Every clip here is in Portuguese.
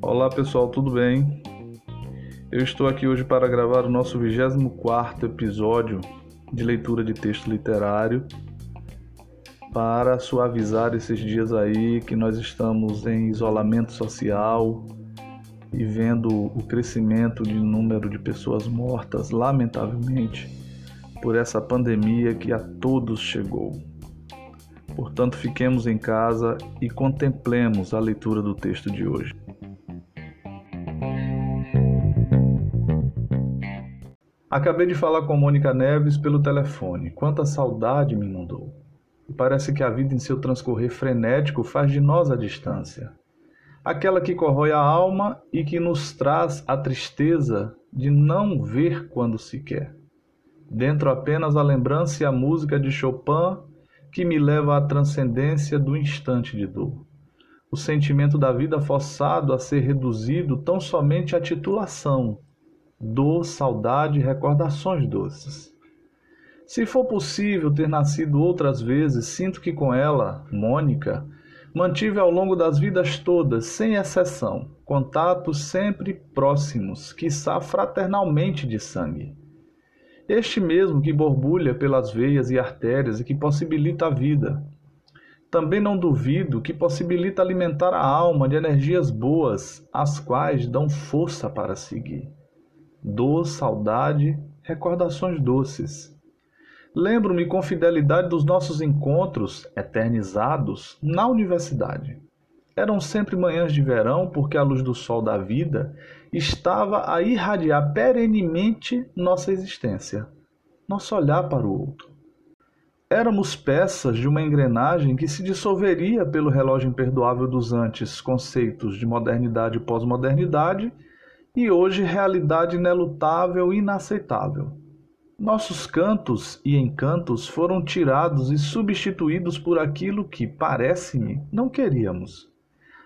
Olá pessoal, tudo bem? Eu estou aqui hoje para gravar o nosso 24 episódio de leitura de texto literário para suavizar esses dias aí que nós estamos em isolamento social e vendo o crescimento de número de pessoas mortas, lamentavelmente, por essa pandemia que a todos chegou. Portanto, fiquemos em casa e contemplemos a leitura do texto de hoje. Acabei de falar com Mônica Neves pelo telefone. Quanta saudade me inundou. Parece que a vida em seu transcorrer frenético faz de nós a distância. Aquela que corrói a alma e que nos traz a tristeza de não ver quando se quer. Dentro apenas a lembrança e a música de Chopin que me leva à transcendência do instante de dor. O sentimento da vida forçado a ser reduzido tão somente à titulação, dor, saudade e recordações doces. Se for possível ter nascido outras vezes, sinto que com ela, Mônica, mantive ao longo das vidas todas, sem exceção, contatos sempre próximos, quiçá fraternalmente de sangue. Este mesmo que borbulha pelas veias e artérias e que possibilita a vida. Também não duvido que possibilita alimentar a alma de energias boas, as quais dão força para seguir dor, saudade, recordações doces. Lembro-me com fidelidade dos nossos encontros eternizados na universidade. Eram sempre manhãs de verão, porque a luz do sol da vida estava a irradiar perenemente nossa existência, nosso olhar para o outro. Éramos peças de uma engrenagem que se dissolveria pelo relógio imperdoável dos antes conceitos de modernidade e pós-modernidade e hoje realidade inelutável e inaceitável. Nossos cantos e encantos foram tirados e substituídos por aquilo que, parece-me, não queríamos.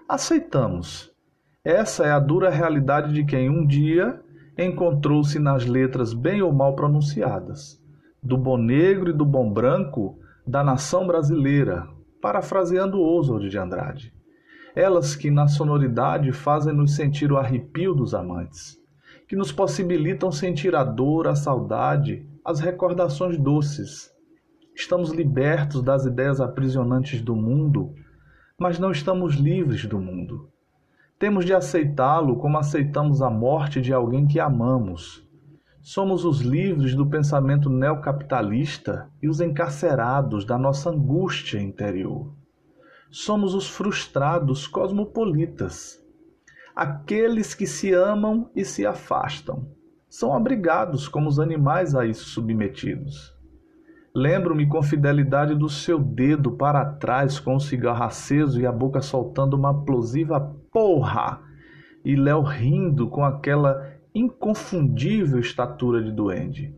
Aceitamos. Essa é a dura realidade de quem um dia encontrou-se nas letras bem ou mal pronunciadas, do bom negro e do bom branco da nação brasileira, parafraseando Oswald de Andrade elas que na sonoridade fazem-nos sentir o arrepio dos amantes, que nos possibilitam sentir a dor, a saudade, as recordações doces. Estamos libertos das ideias aprisionantes do mundo, mas não estamos livres do mundo. Temos de aceitá-lo como aceitamos a morte de alguém que amamos. Somos os livres do pensamento neocapitalista e os encarcerados da nossa angústia interior somos os frustrados cosmopolitas, aqueles que se amam e se afastam. São abrigados como os animais a isso submetidos. Lembro-me com fidelidade do seu dedo para trás com o cigarro aceso e a boca soltando uma plosiva porra, e Léo rindo com aquela inconfundível estatura de duende.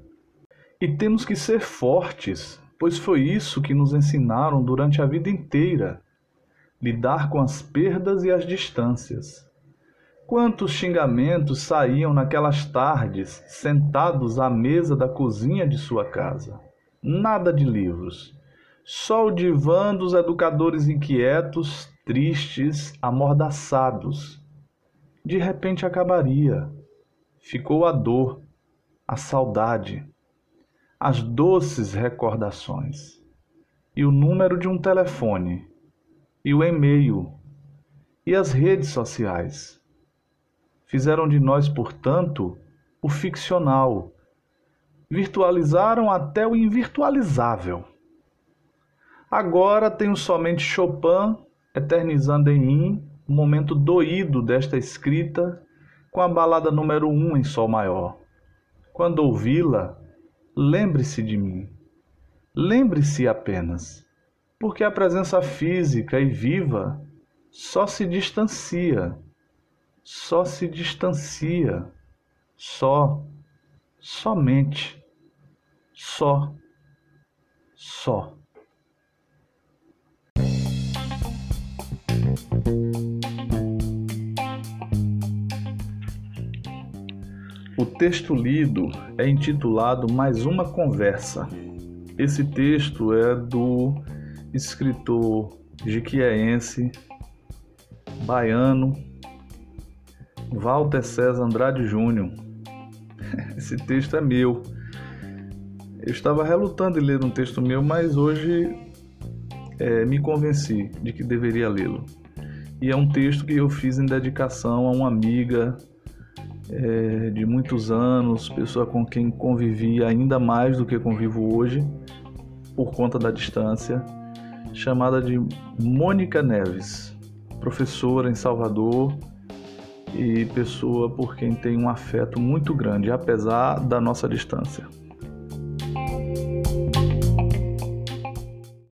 E temos que ser fortes, pois foi isso que nos ensinaram durante a vida inteira lidar com as perdas e as distâncias. Quantos xingamentos saíam naquelas tardes, sentados à mesa da cozinha de sua casa? Nada de livros. Só o divã dos educadores inquietos, tristes, amordaçados. De repente acabaria. Ficou a dor, a saudade, as doces recordações e o número de um telefone e o e-mail e as redes sociais. Fizeram de nós, portanto, o ficcional. Virtualizaram até o invirtualizável. Agora tenho somente Chopin eternizando em mim o momento doído desta escrita com a balada número um em Sol maior. Quando ouvi-la, lembre-se de mim. Lembre-se apenas porque a presença física e viva só se distancia, só se distancia, só, somente, só, só. O texto lido é intitulado Mais uma Conversa. Esse texto é do escritor jiquieense, baiano, Walter César Andrade Júnior. Esse texto é meu. Eu estava relutando em ler um texto meu, mas hoje é, me convenci de que deveria lê-lo. E é um texto que eu fiz em dedicação a uma amiga é, de muitos anos, pessoa com quem convivi ainda mais do que convivo hoje, por conta da distância, chamada de Mônica Neves, professora em Salvador e pessoa por quem tenho um afeto muito grande, apesar da nossa distância.